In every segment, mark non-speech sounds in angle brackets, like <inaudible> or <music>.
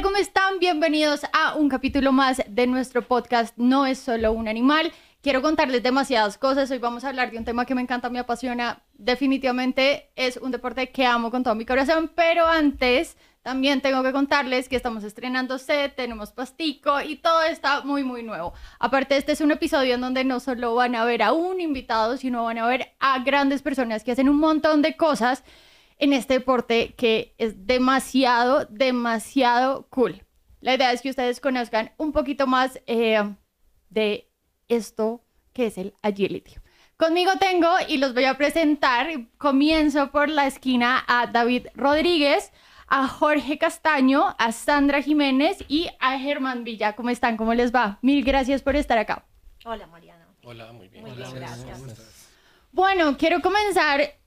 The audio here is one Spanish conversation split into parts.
Hola, ¿cómo están? Bienvenidos a un capítulo más de nuestro podcast No es solo un animal. Quiero contarles demasiadas cosas. Hoy vamos a hablar de un tema que me encanta, me apasiona. Definitivamente es un deporte que amo con todo mi corazón, pero antes también tengo que contarles que estamos estrenando set, tenemos pastico y todo está muy, muy nuevo. Aparte, este es un episodio en donde no solo van a ver a un invitado, sino van a ver a grandes personas que hacen un montón de cosas en este deporte que es demasiado, demasiado cool. La idea es que ustedes conozcan un poquito más eh, de esto que es el agility. Conmigo tengo y los voy a presentar. Comienzo por la esquina a David Rodríguez, a Jorge Castaño, a Sandra Jiménez y a Germán Villa. ¿Cómo están? ¿Cómo les va? Mil gracias por estar acá. Hola, Mariana. Hola, muy bien. Muy bien, gracias. Bueno, quiero comenzar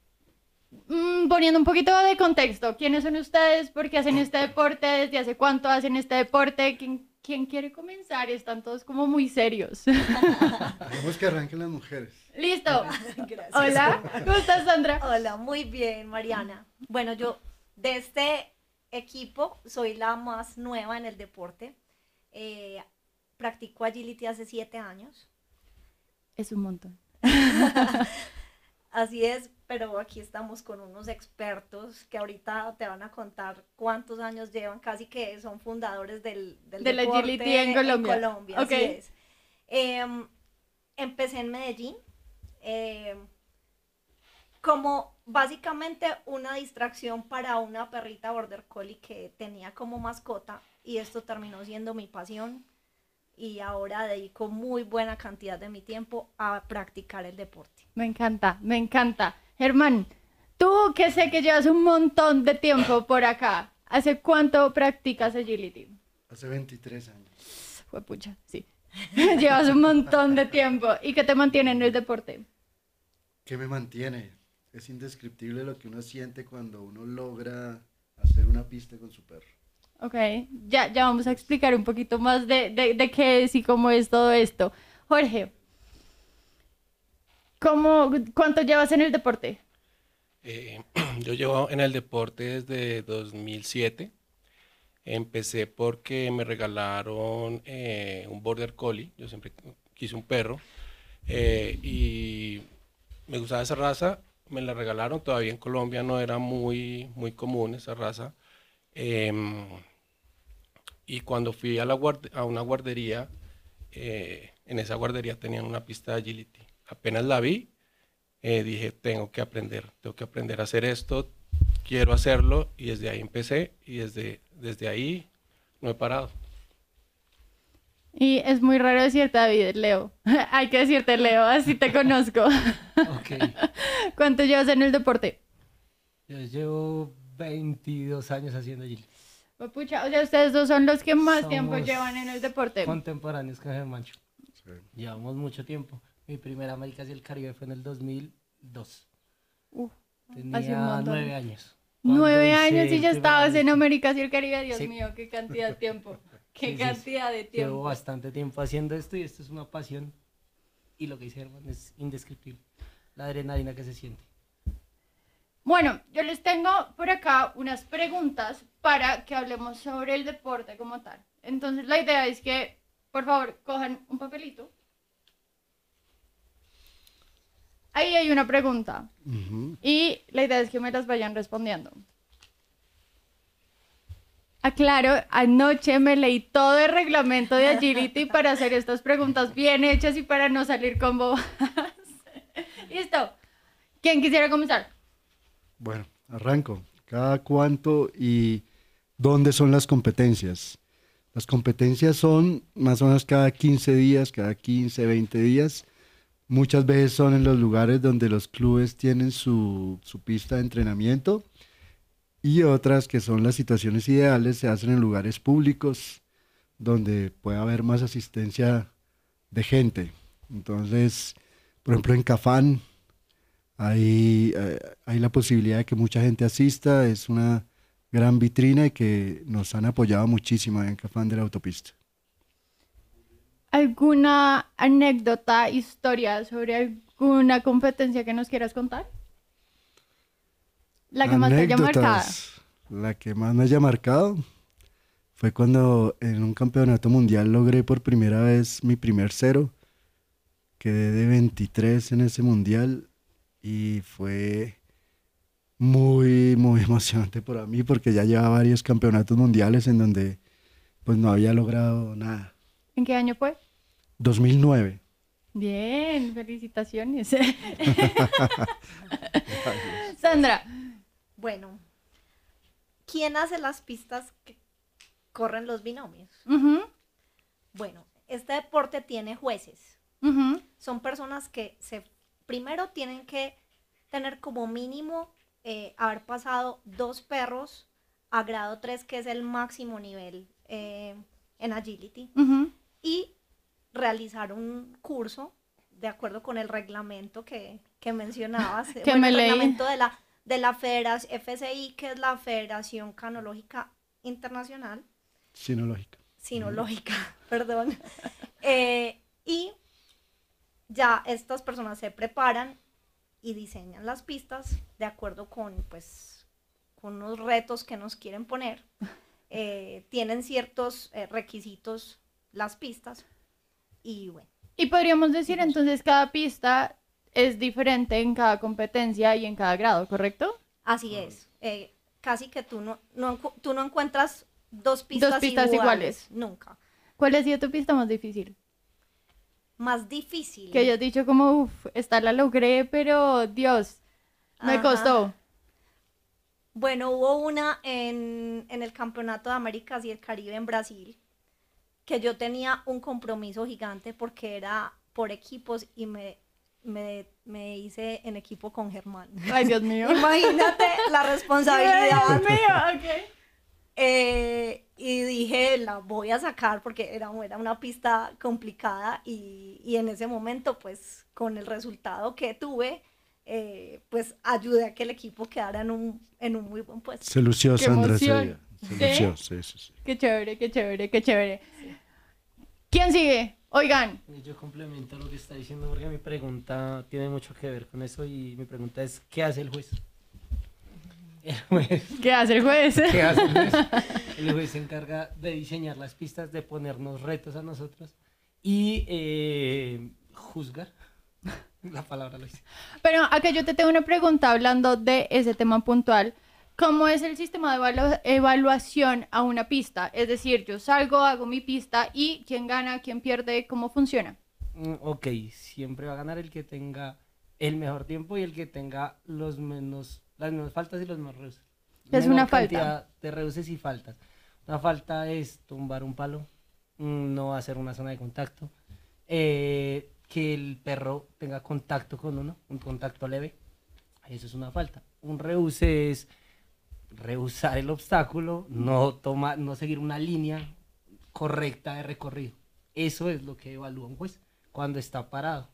mm, poniendo un poquito de contexto. ¿Quiénes son ustedes? ¿Por qué hacen este deporte? ¿Desde hace cuánto hacen este deporte? ¿Quién, quién quiere comenzar? Están todos como muy serios. <laughs> Queremos que arranquen las mujeres. Listo. <laughs> Gracias. Hola, ¿cómo estás, Sandra? Hola, muy bien, Mariana. Bueno, yo de este equipo soy la más nueva en el deporte. Eh, practico agility hace siete años. Es un montón. <laughs> Así es, pero aquí estamos con unos expertos que ahorita te van a contar cuántos años llevan, casi que son fundadores del, del deporte en Colombia. así Ok. es. Em, empecé en Medellín em, como básicamente una distracción para una perrita border collie que tenía como mascota y esto terminó siendo mi pasión y ahora dedico muy buena cantidad de mi tiempo a practicar el deporte. Me encanta, me encanta. Germán, tú que sé que llevas un montón de tiempo por acá, ¿hace cuánto practicas agility? Hace 23 años. Fue pucha, sí. <laughs> llevas un montón de tiempo. ¿Y qué te mantiene en el deporte? ¿Qué me mantiene? Es indescriptible lo que uno siente cuando uno logra hacer una pista con su perro. Ok, ya, ya vamos a explicar un poquito más de, de, de qué es y cómo es todo esto. Jorge, ¿cómo, ¿cuánto llevas en el deporte? Eh, <clears throat> yo llevo en el deporte desde 2007. Empecé porque me regalaron eh, un border collie. Yo siempre quise un perro eh, y me gustaba esa raza. Me la regalaron. Todavía en Colombia no era muy, muy común esa raza. Em, y cuando fui a, la a una guardería, en esa guardería tenían una pista de agility. Apenas la vi, eh, dije, tengo que aprender, tengo que aprender a hacer esto, quiero hacerlo y desde ahí empecé y desde, desde ahí no he parado. Y es muy raro decirte David, Leo. <laughs> Hay que decirte Leo, así te conozco. <laughs> Ok, <laughs> ¿Cuánto llevas en el deporte? yo llevo 22 años haciendo agility. Pues, pucha, o sea, ustedes dos son los que más tiempo Somos llevan en el deporte. Contemporáneos con Germancho. Sí. Llevamos mucho tiempo. Mi primera Américas y el Caribe fue en el 2002. Uf, hace un Tenía nueve años. Nueve años y ya estabas en. América y el Caribe. Dios Sí. mío, qué cantidad de tiempo. <laughs> Qué Sí, cantidad de Llevo tiempo. bastante tiempo haciendo esto y esto es una pasión. Y lo que hice Germán es indescriptible. La adrenalina que se siente. Bueno, yo les tengo por acá unas preguntas para que hablemos sobre el deporte como tal. Entonces, la idea es que, por favor, cojan un papelito. Ahí hay una pregunta. Y la idea es que me las vayan respondiendo. Aclaro, anoche me leí todo el reglamento de Agility <laughs> para hacer estas preguntas bien hechas y para no salir con bobadas. <laughs> Listo. ¿Quién quisiera comenzar? Bueno, arranco. ¿Cada cuánto y dónde son las competencias? Las competencias son más o menos cada 15 días, cada 15, 20 días. Muchas veces son en los lugares donde los clubes tienen su, su pista de entrenamiento y otras que son las situaciones ideales se hacen en lugares públicos donde puede haber más asistencia de gente. Entonces, por ejemplo, en Cafán hay, eh, hay la posibilidad de que mucha gente asista, es una gran vitrina y que nos han apoyado muchísimo en Cafán de la autopista. ¿Alguna anécdota, historia sobre alguna competencia que nos quieras contar? La que más te haya marcado. La que más me haya marcado fue cuando en un campeonato mundial logré por primera vez mi primer cero. Quedé de 23 en ese mundial y fue muy, muy <laughs> emocionante para mí porque ya llevaba varios campeonatos mundiales en donde pues no había logrado nada. ¿En qué año fue? 2009. Bien, felicitaciones. <laughs> Sandra, Bueno, ¿quién hace las pistas que corren los binomios? Bueno, este deporte tiene jueces. Son personas que se primero tienen que tener como mínimo eh, haber pasado dos perros a grado 3, que es el máximo nivel eh, en agility, ujú. y realizar un curso de acuerdo con el reglamento que, que mencionabas, <laughs> Que bueno, me el leí. reglamento de la, de la Federación FCI, que es la Federación Canológica Internacional, Sinológica. sinológica, <laughs> perdón. <laughs> Eh, y ya estas personas se preparan y diseñan las pistas de acuerdo con, pues, con unos retos que nos quieren poner. Eh, tienen ciertos eh, requisitos las pistas y bueno, Y podríamos decir entonces cada pista es diferente en cada competencia y en cada grado, ¿correcto? así es. Eh, casi que tú no, tú no encuentras dos pistas, pistas iguales. Nunca. ¿Cuál ha sido tu pista más difícil? Más difícil. Que hayas dicho como, uff, esta la logré, pero Dios, me Ajá. costó. Bueno, hubo una en, en el Campeonato de Américas y el Caribe en Brasil, que yo tenía un compromiso gigante porque era por equipos y me, me, me hice en equipo con Germán. Ay, Dios <laughs> mío. Imagínate la responsabilidad. Dios mío, ok. Eh, y dije, la voy a sacar porque era, era una pista complicada y, y en ese momento, pues con el resultado que tuve, eh, pues ayudé a que el equipo quedara en un, en un muy buen puesto. Se lució Sandra. Se ¿Sí? lució, sí, sí, sí. Qué chévere, qué chévere, qué chévere. ¿Quién sigue? Oigan, Y Yo complemento lo que está diciendo porque mi pregunta tiene mucho que ver con eso y mi pregunta es, ¿qué hace el juez? El juez, ¿qué hace el juez? ¿qué hace el juez? <laughs> El juez se encarga de diseñar las pistas, de ponernos retos a nosotros y eh, juzgar. <laughs> La palabra lo dice. Pero acá yo te tengo una pregunta hablando de ese tema puntual. ¿Cómo es el sistema de evalu- evaluación a una pista? Es decir, yo salgo, hago mi pista y quién gana, quién pierde, ¿cómo funciona? Mm, Ok, siempre va a ganar el que tenga el mejor tiempo y el que tenga los menos, las menos faltas y los más reuses. ¿Qué es una falta? De reuses y faltas. Una falta es tumbar un palo, mm, no hacer una zona de contacto, eh, que el perro tenga contacto con uno, un contacto leve, eso es una falta. Un reuse es rehusar el obstáculo, no, toma, no seguir una línea correcta de recorrido. Eso es lo que evalúa un juez cuando está parado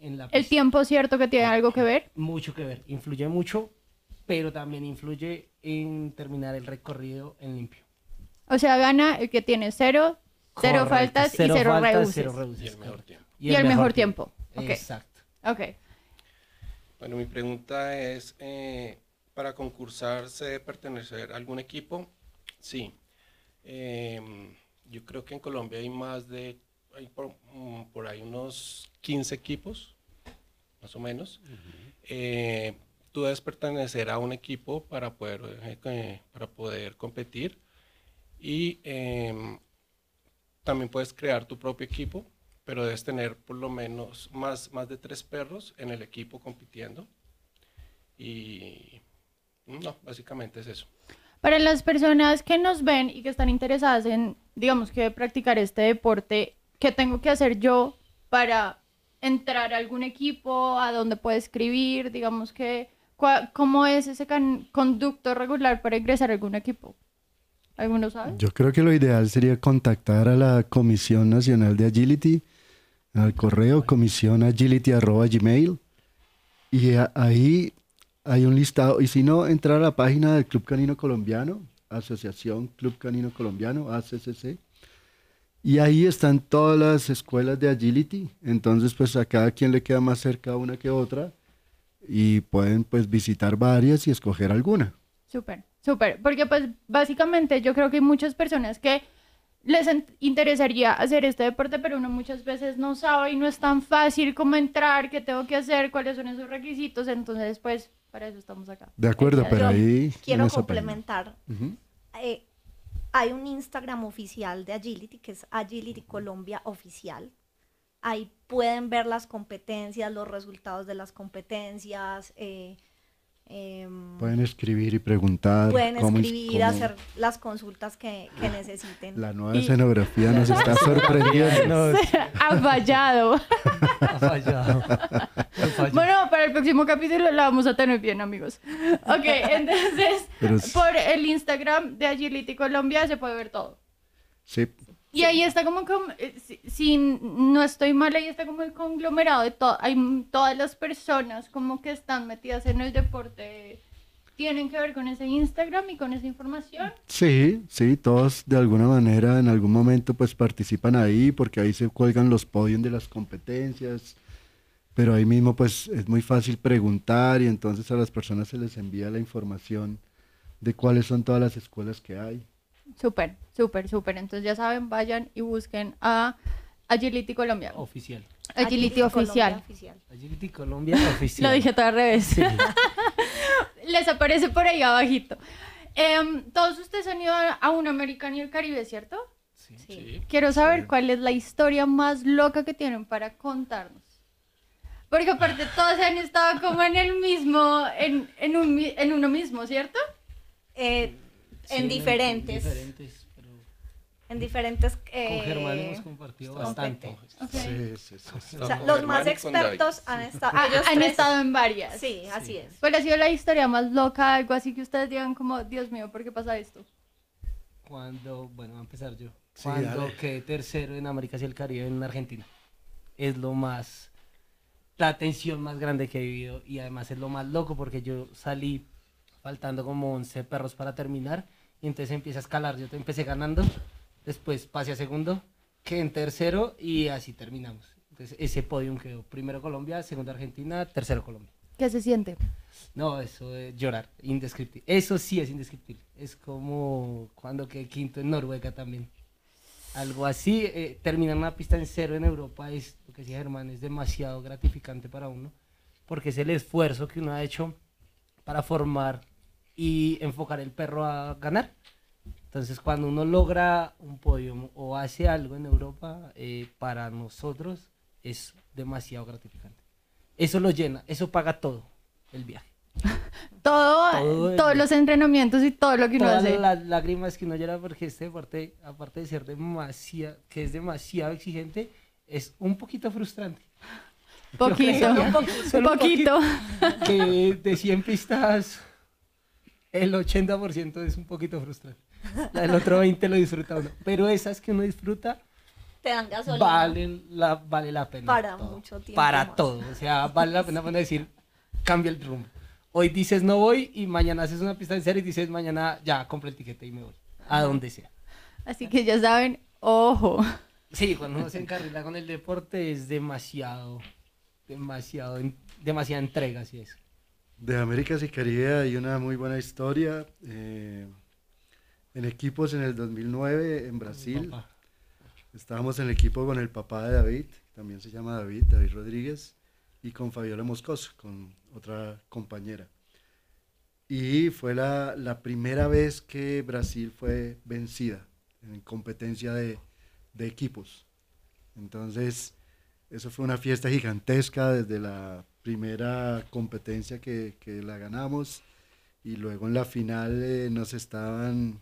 en la ¿El tiempo cierto que tiene algo que ver? Mucho que ver, influye mucho, pero también influye en terminar el recorrido en limpio. O sea, gana el que tiene cero, cero Correcto, faltas y cero faltas, cero Y el mejor tiempo. Y el mejor tiempo. Ok. Exacto. Ok. Bueno, mi pregunta es, eh, ¿para concursar se debe pertenecer a algún equipo? Sí. Em, yo creo que en Colombia hay más de, hay por, mm, por ahí unos 15 equipos, más o menos. Eh, tú debes pertenecer a un equipo para poder, eh, eh, para poder competir y em, también puedes crear tu propio equipo, pero debes tener por lo menos más, más de tres perros en el equipo compitiendo. Y no, básicamente es eso. Para las personas que nos ven y que están interesadas en, digamos que practicar este deporte, ¿qué tengo que hacer yo para entrar a algún equipo? ¿A dónde puedo escribir? Digamos que, ¿cómo es ese conducto regular para ingresar a algún equipo? ¿Alguno sabe? Yo creo que lo ideal sería contactar a la Comisión Nacional de Agility, al correo comisionagility.gmail y a- ahí hay un listado. Y si no, entrar a la página del Club Canino Colombiano, Asociación Club Canino Colombiano, ACCC. Y ahí están todas las escuelas de Agility. Entonces, pues a cada quien le queda más cerca una que otra y pueden pues visitar varias y escoger alguna. Súper. Súper, porque pues básicamente yo creo que hay muchas personas que les interesaría hacer este deporte, pero uno muchas veces no sabe y no es tan fácil como entrar, qué tengo que hacer, cuáles son esos requisitos, entonces pues para eso estamos acá. De acuerdo, pero ahí... Quiero complementar. Eh, hay un Instagram oficial de Agility que es Agility Colombia Oficial. Ahí pueden ver las competencias, los resultados de las competencias. eh, em, Pueden escribir y preguntar. pueden cómo escribir, cómo- hacer las consultas que, que necesiten. La nueva Y- escenografía nos <laughs> está sorprendiendo. <laughs> Ha fallado. ha fallado. Bueno, para el próximo capítulo la vamos a tener bien, amigos. Ok, entonces, es- por el Instagram de Agility Colombia se puede ver todo. Sí, Y ahí está como, com- eh, si, si no estoy mal, ahí está como el conglomerado de todo. Hay todas las personas como que están metidas en el deporte. Tienen que ver con ese Instagram y con esa información. Sí, sí, todos de alguna manera en algún momento pues participan ahí porque ahí se cuelgan los podios de las competencias, pero ahí mismo pues es muy fácil preguntar y entonces a las personas se les envía la información de cuáles son todas las escuelas que hay. Súper, súper, súper. Entonces ya saben, vayan y busquen a Agility Colombia. Oficial. Agility oficial. oficial. Agility Colombia <laughs> oficial. Lo dije todo al revés. Sí. <laughs> Les aparece por ahí abajito. Em, todos ustedes han ido a un American y el Caribe, ¿cierto? Sí. Quiero saber cuál es la historia más loca que tienen para contarnos. Porque aparte todos han estado como en el mismo, en, en, un, en uno mismo, ¿cierto? Eh, Sí, en diferentes. diferentes, pero En diferentes. con eh, Germán hemos compartido bastante. competencias. Ok. Sí, sí, sí, sí. O sea, Con los más con expertos han estado. Ellos han tres- estado en varias. Sí, así es. ¿Cuál ha sido la historia más loca? Algo así que ustedes digan como, Dios mío, ¿por qué pasa esto? Cuando, bueno, voy a empezar yo. Cuando quedé tercero en América y el Caribe en Argentina. Es lo más, la tensión más grande que he vivido y además es lo más loco porque yo salí faltando como 11 perros para terminar y entonces empieza a escalar. Yo te empecé ganando, después pasé a segundo, quedé en tercero y así terminamos. Entonces ese podium quedó primero Colombia, segundo Argentina, tercero Colombia. ¿Qué se siente? No, eso es llorar, indescriptible. Eso sí es indescriptible. Es como cuando quedé quinto en Noruega también. Algo así, eh, terminar una pista en cero en Europa es, lo que decía Germán, es demasiado gratificante para uno, porque es el esfuerzo que uno ha hecho para formar y enfocar el perro a ganar. Entonces, cuando uno logra un podio o hace algo en Europa, eh, para nosotros es demasiado gratificante. Eso lo llena, eso paga todo el viaje. <laughs> Todo, Todo el- todos los entrenamientos y todo lo que uno Todas hace. las lágrimas que uno llora porque este deporte, aparte de ser demasiado, que es demasiado exigente, es un poquito frustrante. <laughs> Poquito, un <laughs> un poquito. Que de 100 pistas, el 80% es un poquito frustrante. La del otro 20 lo disfruta uno. Pero esas que uno disfruta, Te dan gasolina. valen la, vale la pena. Para todo. mucho tiempo Para más. todo. O sea, vale la pena decir, cambia el rumbo. Hoy dices no voy y mañana haces una pista en serio y dices mañana ya compro el tiquete y me voy. A donde sea. Así que ya saben, ojo. Sí, cuando uno se encarrila con el deporte es demasiado, demasiado, demasiada entrega, así es. De Américas y Caribe hay una muy buena historia. eh, en equipos en el 2009 en Brasil. Estábamos en el equipo con el papá de David, también se llama David, David Rodríguez, y con Fabiola Moscoso, con otra compañera. Y fue la, la primera vez que Brasil fue vencida en competencia de, de equipos. Entonces, eso fue una fiesta gigantesca desde la primera competencia que, que la ganamos y luego en la final eh, nos estaban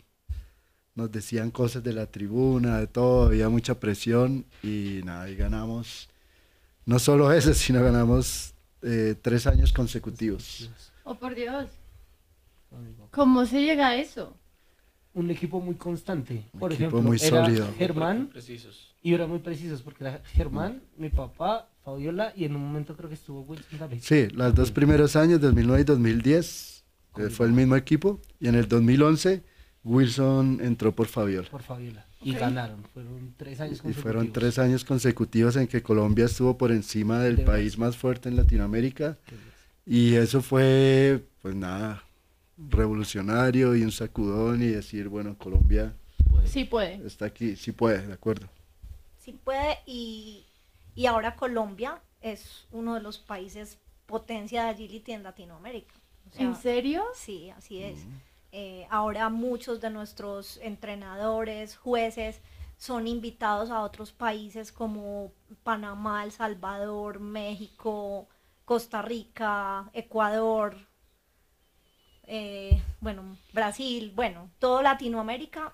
nos decían cosas de la tribuna, de todo, había mucha presión y nada, y ganamos no solo <laughs> eso, sino ganamos eh, tres años consecutivos. Oh, por Dios. ¿Cómo se llega a eso? Un equipo muy constante. Por equipo ejemplo, muy era sólido. Germán Precisos. y era muy precisos porque era Germán, mi papá, Fabiola y en un momento creo que estuvo Wilson David. Sí, los dos primeros años, 2009 y 2010, eh, fue el mismo equipo y en el 2011 Wilson entró por Fabiola. Por Fabiola. Y ganaron. Fueron tres años Y consecutivos. fueron tres años consecutivos en que Colombia estuvo por encima del De país más fuerte en Latinoamérica. Y eso fue, pues nada, revolucionario y un sacudón y decir, bueno, Colombia Sí puede. está aquí, sí puede, de acuerdo. Sí puede y, y ahora Colombia es uno de los países potencia de agility en Latinoamérica. O sea, ¿En serio? Sí, así es. Eh, ahora muchos de nuestros entrenadores, jueces, son invitados a otros países como Panamá, El Salvador, México, Costa Rica, Ecuador, eh, bueno, Brasil, bueno, todo Latinoamérica,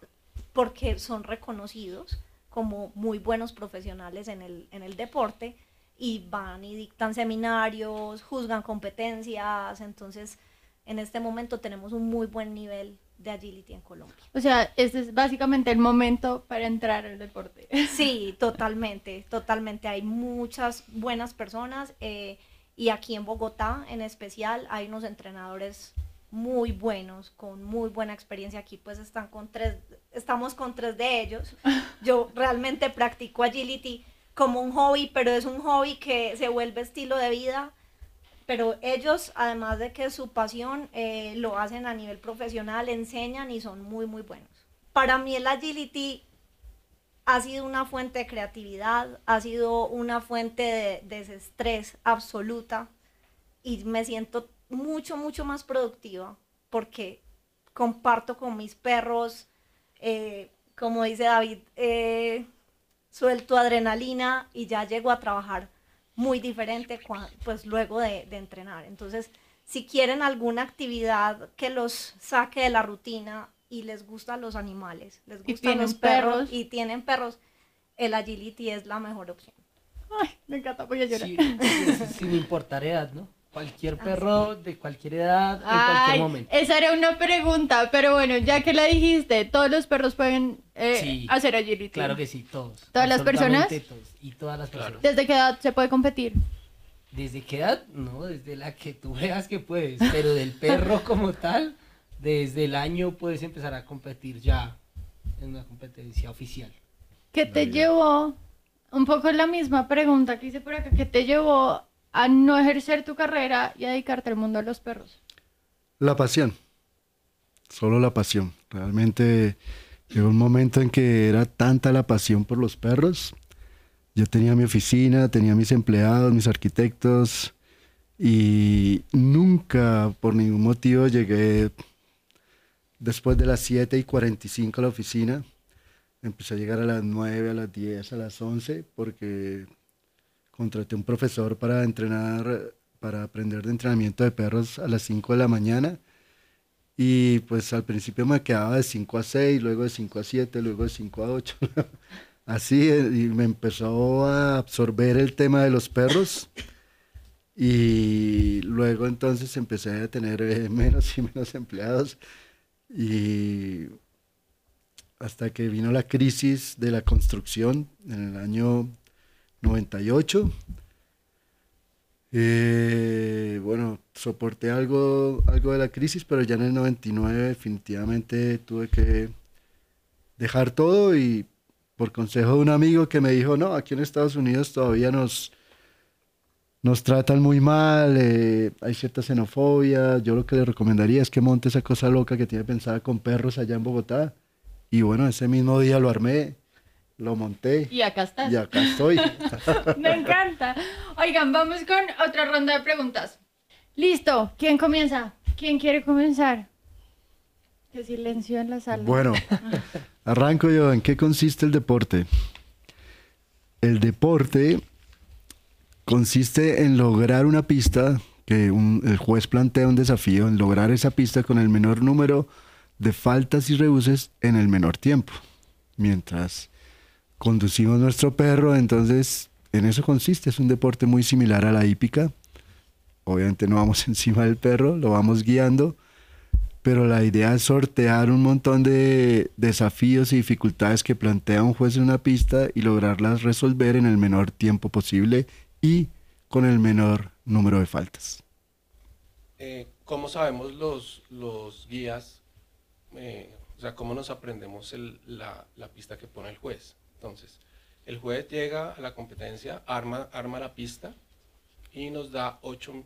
porque son reconocidos como muy buenos profesionales en el, en el deporte y van y dictan seminarios, juzgan competencias, entonces en este momento tenemos un muy buen nivel de agility en Colombia. O sea, este es básicamente el momento para entrar al deporte. <laughs> Sí, totalmente, totalmente. Hay muchas buenas personas eh, y aquí en Bogotá en especial hay unos entrenadores muy buenos, con muy buena experiencia. Aquí pues están con tres, estamos con tres de ellos. <laughs> Yo realmente practico agility como un hobby, pero es un hobby que se vuelve estilo de vida. Pero ellos, además de que es su pasión, eh, lo hacen a nivel profesional, enseñan y son muy, muy buenos. Para mí el agility ha sido una fuente de creatividad, ha sido una fuente de desestrés absoluta y me siento mucho, mucho más productiva porque comparto con mis perros, eh, como dice David, eh, suelto adrenalina y ya llego a trabajar muy diferente cua- pues luego de, de entrenar. Entonces, si quieren alguna actividad que los saque de la rutina y les gustan los animales, les gustan los perros, perros. y tienen perros, el agility es la mejor opción. Ay, me encanta, voy a llorar. sí, sin importar edad, ¿no? Cualquier perro de cualquier edad, en Ay, cualquier momento. esa era una pregunta, pero bueno, ya que la dijiste, todos los perros pueden eh, Sí, hacer agility. Claro que sí, todos. ¿Todas las personas? todos, y todas las Claro. personas. ¿Desde qué edad se puede competir? ¿Desde qué edad? No, desde la que tú veas que puedes. Pero del perro <laughs> como tal, desde el año puedes empezar a competir ya en una competencia oficial. ¿Qué te llevó? Un poco la misma pregunta que hice por acá. ¿Qué te llevó a no ejercer tu carrera y a dedicarte al mundo de los perros? La pasión, solo la pasión. Realmente llegó un momento en que era tanta la pasión por los perros. Yo tenía mi oficina, tenía mis empleados, mis arquitectos y nunca por ningún motivo llegué después de las 7 y 45 a la oficina. Empecé a llegar a las 9, a las 10, a las 11 porque contraté un profesor para entrenar, para aprender de entrenamiento de perros a las 5 de la mañana. Y pues al principio me quedaba de 5 a 6, luego de 5 a 7, luego de 5 a 8. <laughs> Así, eh, y me empezó a absorber el tema de los perros. Y luego entonces empecé a tener eh, <laughs> menos y menos empleados. Y hasta que vino la crisis de la construcción en el año 98. Eh, bueno, soporté algo, algo de la crisis, pero ya en el 99 definitivamente tuve que dejar todo y por consejo de un amigo que me dijo, no, aquí en Estados Unidos todavía nos, nos tratan muy mal, eh, hay cierta xenofobia, yo lo que le recomendaría es que monte esa cosa loca que tiene pensada con perros allá en Bogotá. Y bueno, ese mismo día lo armé, lo monté Y acá estás. y acá estoy. <laughs> Me encanta. Oigan, vamos con otra ronda de preguntas. Listo. ¿Quién comienza? ¿Quién quiere comenzar? Qué silencio en la sala. Bueno, <laughs> arranco yo. ¿En qué consiste el deporte? El deporte consiste en lograr una pista, que un- el juez plantea un desafío, en lograr esa pista con el menor número de faltas y rebuses en el menor tiempo. Mientras conducimos nuestro perro, entonces en eso consiste. Es un deporte muy similar a la hípica. Obviamente no vamos <laughs> encima del perro, lo vamos guiando pero la idea es sortear un montón de desafíos y dificultades que plantea un juez en una pista y lograrlas resolver en el menor tiempo posible y con el menor número de faltas. Eh, ¿Cómo sabemos los, los guías? eh, o sea, ¿cómo nos aprendemos la, la pista que pone el juez? Entonces, el juez llega a la competencia, arma, arma la pista y nos da ocho,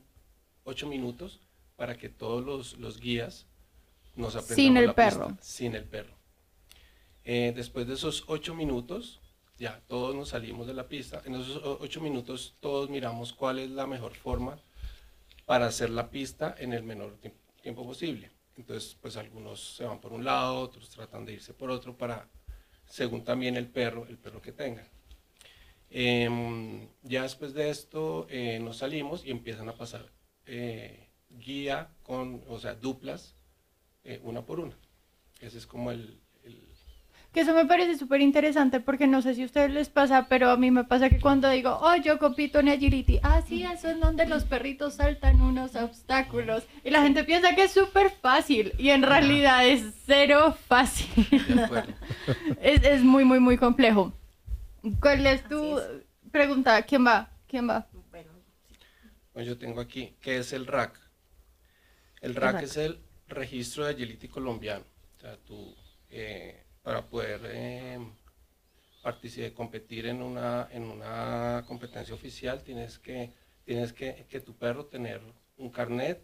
ocho minutos para que todos los, los guías nos aprendamos Sin el la pista perro. sin el perro. Eh, después de esos ocho minutos, ya todos nos salimos de la pista. En esos ocho minutos todos miramos cuál es la mejor forma para hacer la pista en el menor tiemp- tiempo posible. Entonces, pues algunos se van por un lado, otros tratan de irse por otro para, según también el perro, el perro que tengan. Em, ya después de esto eh, nos salimos y empiezan a pasar eh, guía con, o sea, duplas, eh, una por una. Ese es como el... Que eso me parece súper interesante porque no sé si a ustedes les pasa, pero a mí me pasa que cuando digo, oh, yo compito en agility, ah, sí, eso es donde los perritos saltan unos obstáculos. Y la gente piensa que es súper fácil y en realidad es cero fácil. <laughs> es, es muy, muy, muy complejo. ¿Cuál es tu Así pregunta? ¿Quién va? ¿Quién va? Bueno, Pues yo tengo aquí, ¿qué es el RAC? El RAC RAC. es el registro de agility colombiano. O sea, tú, eh, para poder eh, partici- competir en una, en una competencia oficial, tienes que, tienes que, que tu perro tener un carnet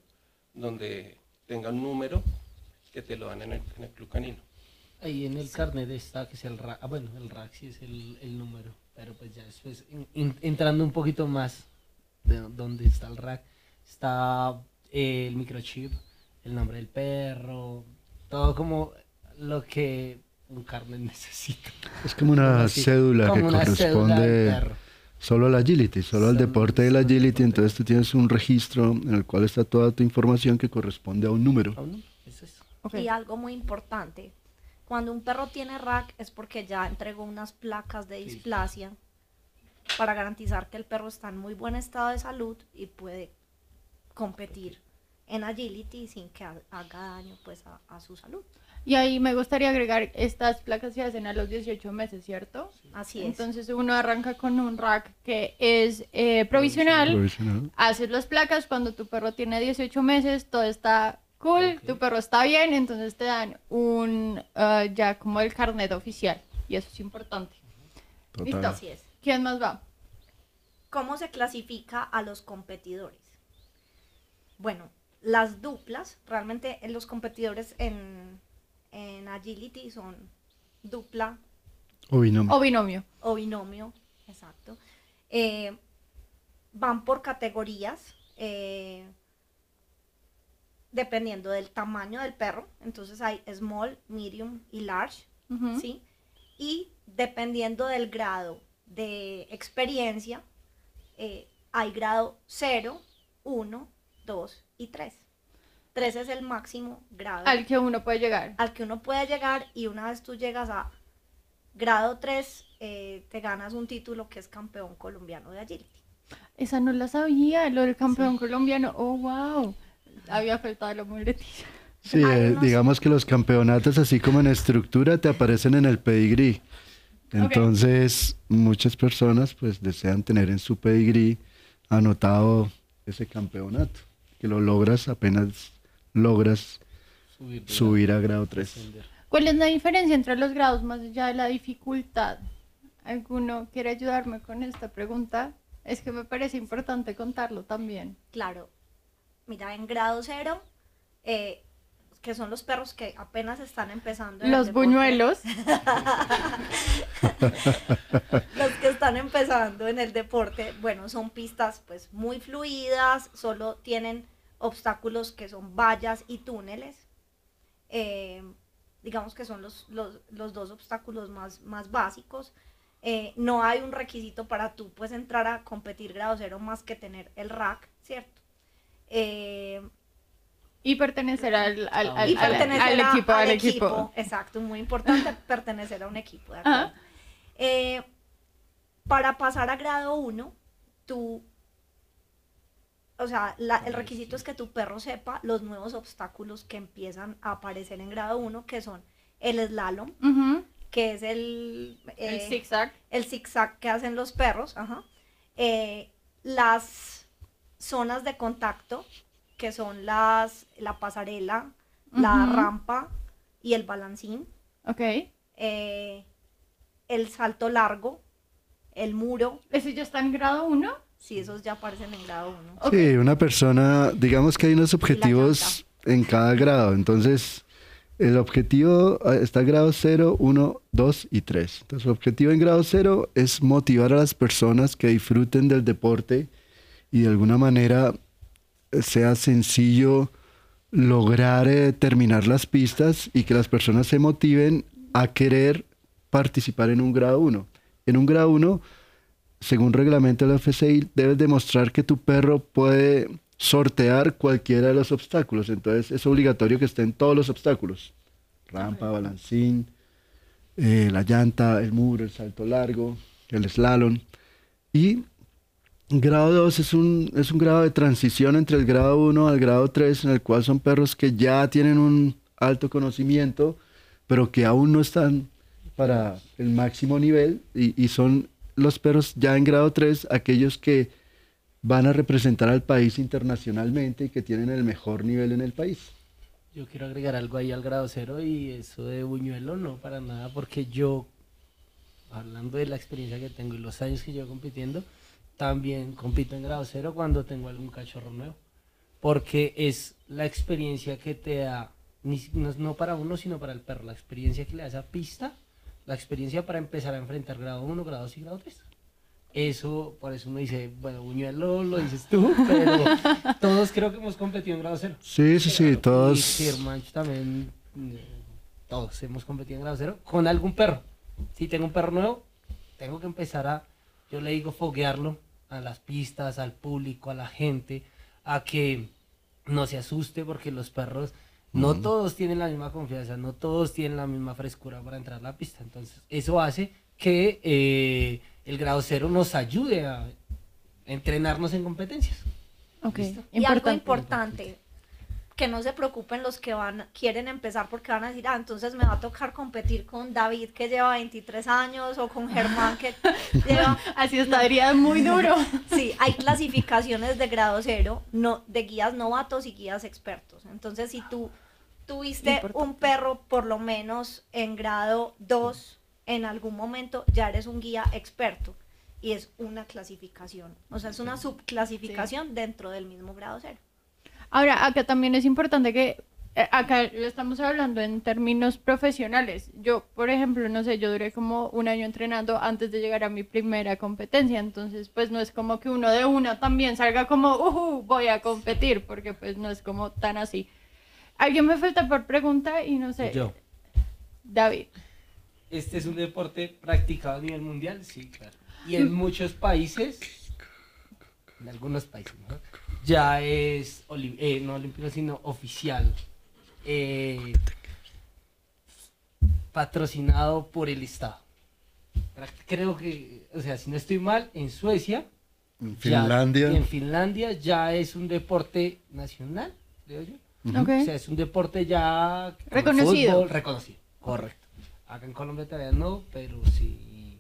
donde tenga un número que te lo dan en el, en el club canino. Ahí en el carnet está que es el rack. Ah, bueno, el rack sí es el, el número. Pero pues ya después, en- en- entrando un poquito más de dónde está el rack, está eh, el microchip, el nombre del perro, todo como lo que un carnet necesita. Es como una Así, cédula que una corresponde solo al agility, solo al deporte del agility. Entonces tú tienes un registro en el cual está toda tu información que corresponde a un número. Es. Y algo muy importante, cuando un perro tiene rack es porque ya entregó unas placas de displasia para garantizar que el perro está en muy buen estado de salud y puede competir en agility sin que ha- haga daño pues a, a su salud. Y ahí me gustaría agregar, estas placas se hacen a los 18 meses, ¿cierto? Así es. Entonces uno arranca con un rack que es eh, provisional, Provisional. haces las placas, cuando tu perro tiene 18 meses, todo está cool, tu perro está bien, entonces te dan un, ah, ya como el carnet oficial, y eso es importante. Total. Listo. Así es. ¿Quién más va? ¿Cómo se clasifica a los competidores? Bueno, las duplas, realmente en los competidores en, en agility son dupla O binomio. O binomio. o binomio, exacto. Eh, van por categorías, eh, dependiendo del tamaño del perro. Entonces hay small, medium y large. ¿sí? Y dependiendo del grado de experiencia, eh, hay grado 0, 1, 2 y 3. 3 es el máximo grado Al que uno puede llegar. al que uno puede llegar y una vez tú llegas a grado 3, eh, te ganas un título que es campeón colombiano de agility. Esa no la sabía, lo del campeón colombiano. Oh, wow. Había faltado la muletilla. Sí, eh, unos- digamos que los campeonatos, así como en estructura, te aparecen en el pedigrí. Entonces, muchas personas pues desean tener en su pedigrí anotado ese campeonato, que lo logras apenas logras Subir, subir a grado 3. ascender. ¿Cuál es la diferencia entre los grados más allá de la dificultad? ¿Alguno quiere ayudarme con esta pregunta? Es que me parece importante contarlo también. Claro, mira, en grado 0, que son los perros que apenas están empezando. en el Los buñuelos. <laughs> Los que están empezando en el deporte, bueno, son pistas pues muy fluidas, solo tienen obstáculos que son vallas y túneles. Eh, digamos que son los, los, los dos obstáculos más, más básicos. Eh, no hay un requisito para tú pues entrar a competir grado cero más que tener el rack, ¿cierto? Eh, Y pertenecer al, al, al- y al- pertenecer al a- equipo, al al equipo. Exacto, muy importante <laughs> pertenecer a un equipo, ¿de acuerdo? Ajá. Eh, para pasar a grado 1, tú, o sea, la- el requisito es que tu perro sepa los nuevos obstáculos que empiezan a aparecer en grado 1, que son el slalom, que es el, El eh, zigzag. el zigzag que hacen los perros, ajá. Eh, las zonas de contacto, que son las, la pasarela, la rampa y el balancín, Ok. eh, el salto largo, el muro, ¿Ese ya está en grado 1? Si esos ya aparecen en grado 1. Ok. Sí, una persona, digamos que hay unos objetivos en cada grado, entonces El objetivo ah, está en grado 0, 1, 2 y 3. Entonces, el objetivo en grado 0 es motivar a las personas que disfruten del deporte y de alguna manera eh, sea sencillo lograr eh, terminar las pistas y que las personas se motiven a querer participar en un grado 1. En un grado 1, según reglamento de la FCI, debes demostrar que tu perro puede sortear cualquiera de los obstáculos. Entonces es obligatorio que estén todos los obstáculos. Rampa, balancín, eh, la llanta, el muro, el salto largo, el slalom. Y grado 2 es un, es un grado de transición entre el grado 1 al grado 3, en el cual son perros que ya tienen un alto conocimiento, pero que aún no están para el máximo nivel y, y son los perros ya en grado 3 aquellos que van a representar al país internacionalmente y que tienen el mejor nivel en el país. Yo quiero agregar algo ahí al grado cero y eso de Buñuelo no para nada, porque yo, hablando de la experiencia que tengo y los años que llevo compitiendo, también compito en grado cero cuando tengo algún cachorro nuevo, porque es la experiencia que te da, no para uno, sino para el perro, la experiencia que le da esa pista, la experiencia para empezar a enfrentar grado 1, grado 2 y grado 3. Eso, por eso uno dice, bueno, Buñuelo lo dices tú, <laughs> pero todos creo que hemos competido en grado cero. Sí, sí, sí, Y todos. Sirmanch también, eh, todos hemos competido en grado cero con algún perro. Si tengo un perro nuevo, tengo que empezar a, yo le digo, foguearlo a las pistas, al público, a la gente, a que no se asuste porque los perros, no todos tienen la misma confianza, no todos tienen la misma frescura para entrar a la pista. Entonces, eso hace que eh, el grado cero nos ayude a entrenarnos en competencias. Ok, ¿Listo? Y algo importante. que no se preocupen los que van, quieren empezar porque van a decir, ah, entonces me va a tocar competir con David que lleva 23 años o con Germán que <laughs> lleva... Así estaría muy duro. Sí, hay clasificaciones de grado cero, no, de guías novatos y guías expertos. Entonces, si tú tuviste Importante. un perro por lo menos en grado 2 en algún momento, ya eres un guía experto. Y es una clasificación, o sea, es una subclasificación dentro del mismo grado cero. Ahora, acá también es importante que, eh, acá lo estamos hablando en términos profesionales. Yo, por ejemplo, no sé, yo duré como un año entrenando antes de llegar a mi primera competencia, entonces pues no es como que uno de una también salga como, "Ujú, voy a competir, porque pues no es como tan así. Alguien me falta por pregunta y no sé. Yo. David. ¿Este es un deporte practicado a nivel mundial? Sí, claro. Y en muchos países, en algunos países, ¿no? ya es, eh, no olímpico, sino oficial, eh, patrocinado por el Estado. Creo que, o sea, si no estoy mal, en Suecia, En ya- Finlandia. y en Finlandia ya es un deporte nacional, creo yo. O sea, es un deporte ya como Reconocido. fútbol, reconocido, correcto. Acá en Colombia todavía no, pero sí,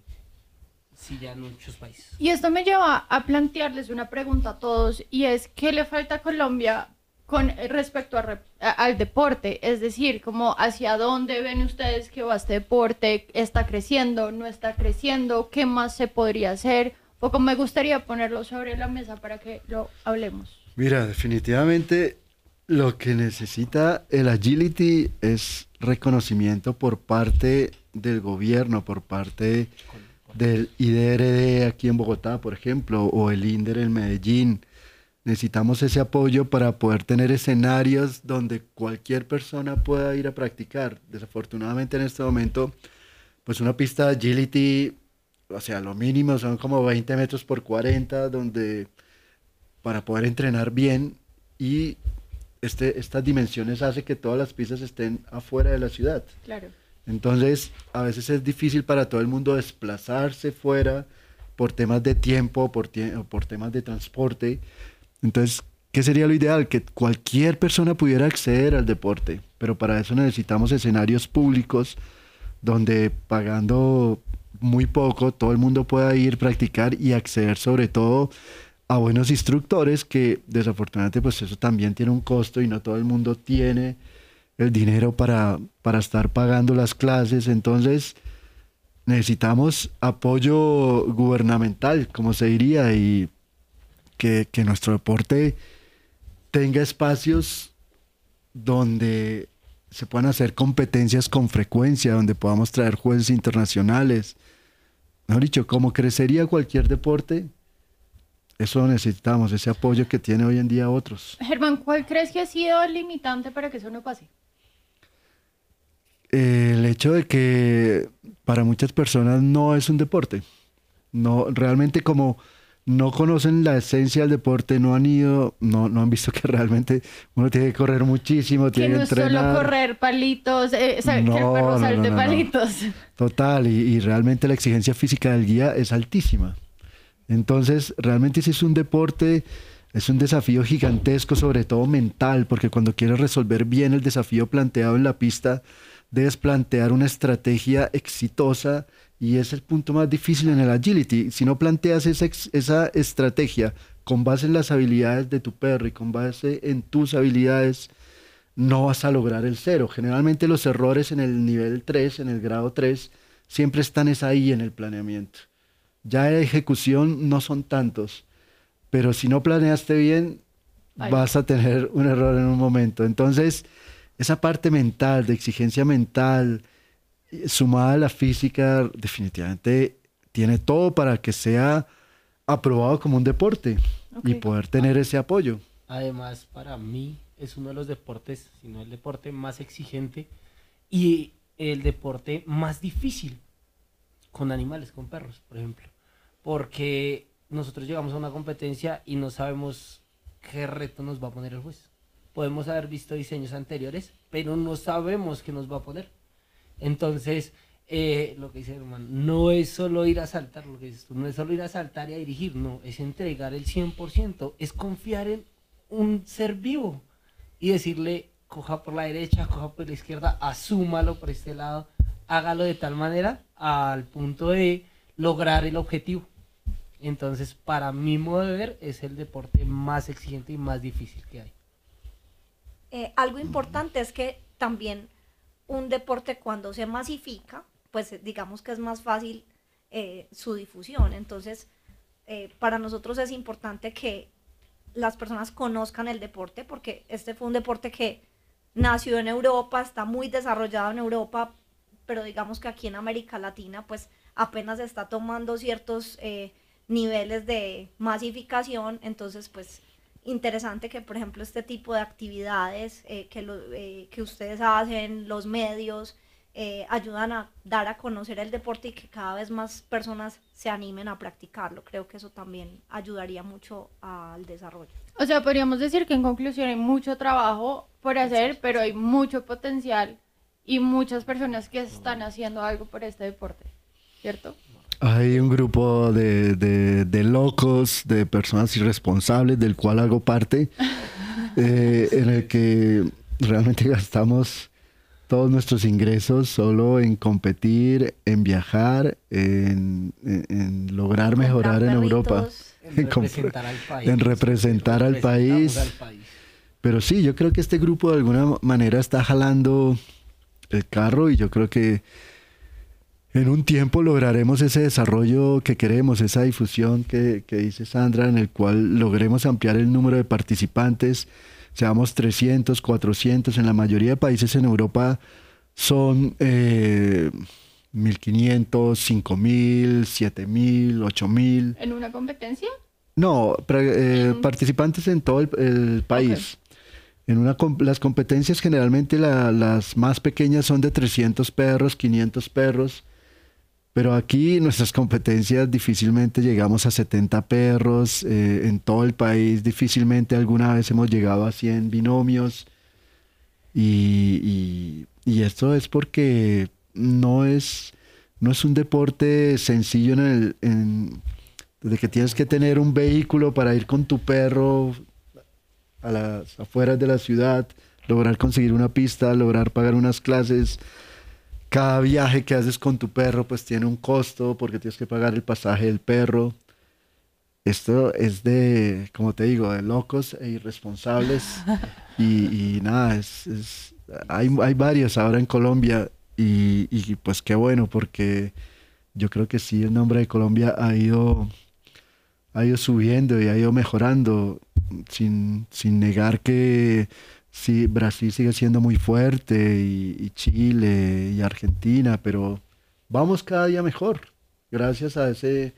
sí ya en muchos países. Y esto me lleva a plantearles una pregunta a todos y es ¿qué le falta a Colombia con respecto a re- a- al deporte? Es decir, como hacia dónde ven ustedes que va este deporte, está creciendo, no está creciendo, qué más se podría hacer. Un poco me gustaría ponerlo sobre la mesa para que lo hablemos. Mira, definitivamente lo que necesita el agility es reconocimiento por parte del gobierno, por parte del IDRD aquí en Bogotá, por ejemplo, o el INDER en Medellín. Necesitamos ese apoyo para poder tener escenarios donde cualquier persona pueda ir a practicar. Desafortunadamente en este momento, pues una pista de agility, o sea, lo mínimo son como 20 metros por 40, donde para poder entrenar bien y este, estas dimensiones hace que todas las pistas estén afuera de la ciudad. Claro. Entonces, a veces es difícil para todo el mundo desplazarse fuera por temas de tiempo, por, tie- por temas de transporte. Entonces, ¿qué sería lo ideal? Que cualquier persona pudiera acceder al deporte, pero para eso necesitamos escenarios públicos donde pagando muy poco todo el mundo pueda ir, practicar y acceder sobre todo a buenos instructores que desafortunadamente pues eso también tiene un costo y no todo el mundo tiene el dinero para, para estar pagando las clases. Entonces necesitamos apoyo gubernamental, como se diría, y que, que nuestro deporte tenga espacios donde se puedan hacer competencias con frecuencia, donde podamos traer jueces internacionales. Mejor dicho, como crecería cualquier deporte, eso necesitamos, ese apoyo que tiene hoy en día otros. Germán, ¿cuál crees que ha sido el limitante para que eso no pase? El hecho de que para muchas personas no es un deporte. No, realmente como no conocen la esencia del deporte, no han ido, no, no han visto <laughs> que realmente uno tiene que correr muchísimo, Que tiene no que es solo entrenar. correr palitos, eh, o sea, que el No, perro no, salte no, no, no. palitos. Total, y, y realmente la exigencia física del guía es altísima. Entonces, realmente si es un deporte, es un desafío gigantesco, sobre todo mental, porque cuando quieres resolver bien el desafío planteado en la pista, debes plantear una estrategia exitosa y es el punto más difícil en el agility. Si no planteas esa, esa estrategia con base en las habilidades de tu perro y con base en tus habilidades, no vas a lograr el cero. Generalmente los errores en el nivel 3, en el grado 3, siempre están es ahí en el planeamiento. Ya de ejecución no son tantos, pero si no planeaste bien, Vale. vas a tener un error en un momento. Entonces, esa parte mental, de exigencia mental, sumada a la física, definitivamente tiene todo para que sea aprobado como un deporte y poder tener ese apoyo. Además, para mí es uno de los deportes, si no el deporte más exigente y el deporte más difícil con animales, con perros, por ejemplo. Porque nosotros llegamos a una competencia y no sabemos qué reto nos va a poner el juez. Podemos haber visto diseños anteriores, pero no sabemos qué nos va a poner. Entonces, eh, lo que dice hermano, no es solo ir a saltar, lo que dices tú, no es solo ir a saltar y a dirigir, no, es entregar el 100%, es confiar en un ser vivo y decirle, coja por la derecha, coja por la izquierda, asúmalo por este lado, hágalo de tal manera al punto de lograr el objetivo. Entonces, para mi modo de ver, es el deporte más exigente y más difícil que hay. Eh, algo importante es que también un deporte cuando se masifica, pues eh, digamos que es más fácil eh, su difusión. Entonces, para nosotros es importante que las personas conozcan el deporte, porque este fue un deporte que nació en Europa, está muy desarrollado en Europa, pero digamos que aquí en América Latina, pues apenas está tomando ciertos niveles de masificación, entonces pues interesante que por ejemplo este tipo de actividades eh, que, lo- eh, que ustedes hacen, los medios, eh, ayudan a dar a conocer el deporte y que cada vez más personas se animen a practicarlo. Creo que eso también ayudaría mucho al desarrollo. O sea, podríamos decir que en conclusión hay mucho trabajo por hacer, pero hay mucho potencial y muchas personas que están haciendo algo por este deporte, ¿cierto? Hay un grupo de, de- de locos, de personas irresponsables, del cual hago parte, <laughs> eh, en el que realmente <laughs> gastamos todos nuestros ingresos solo en competir, en viajar, en, en- en lograr mejorar en Europa. En <laughs> representar al país. en representar al Representamos país. al país. Pero sí, yo creo que este grupo de alguna manera está jalando el carro y yo creo que en un tiempo lograremos ese desarrollo que queremos, esa difusión que, que dice Sandra, en el cual logremos ampliar el número de participantes, seamos 300, 400, en la mayoría de países en Europa son eh, 1500, 5000, 7000, 8000. ¿En una competencia? No, eh, En- participantes en todo el, el país. En una las competencias generalmente la- las más pequeñas son de 300 perros, 500 perros, pero aquí nuestras competencias difícilmente llegamos a 70 perros, eh, en todo el país difícilmente alguna vez hemos llegado a 100 binomios y, esto es porque no es, no es un deporte sencillo en el... en- desde que tienes que tener un vehículo para ir con tu perro a las afueras de la ciudad, lograr conseguir una pista, lograr pagar unas clases. Cada viaje que haces con tu perro pues tiene un costo porque tienes que pagar el pasaje del perro. Esto es de, como te digo, de locos e irresponsables. <laughs> y, y nada, es, es- hay, hay varios ahora en Colombia y, y pues qué bueno porque yo creo que sí, el nombre de Colombia ha ido, ha ido subiendo y ha ido mejorando sin, sin negar que Sí, Brasil sigue siendo muy fuerte y, y Chile y Argentina, pero vamos cada día mejor, gracias a ese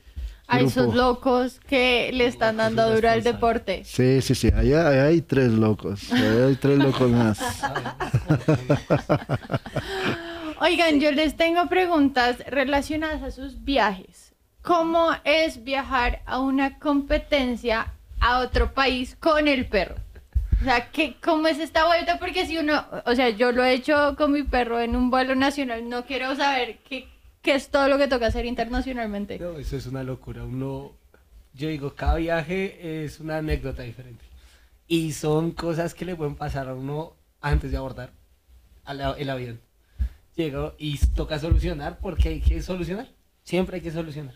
A grupo. esos locos que le están Locos dando duro al deporte. Sí, sí, sí, ahí, ahí hay tres locos, ahí hay tres locos más. <laughs> Oigan, yo les tengo preguntas relacionadas a sus viajes. ¿Cómo es viajar a una competencia a otro país con el perro? O sea, ¿qué, ¿cómo es esta vuelta? Porque si uno, o sea, yo lo he hecho con mi perro en un vuelo nacional, no quiero saber qué, qué es todo lo que toca hacer internacionalmente. No, eso es una locura. Uno, yo digo, cada viaje es una anécdota diferente. Y son cosas que le pueden pasar a uno antes de abordar al a- el avión. Llego y toca solucionar porque hay que solucionar. Siempre hay que solucionar.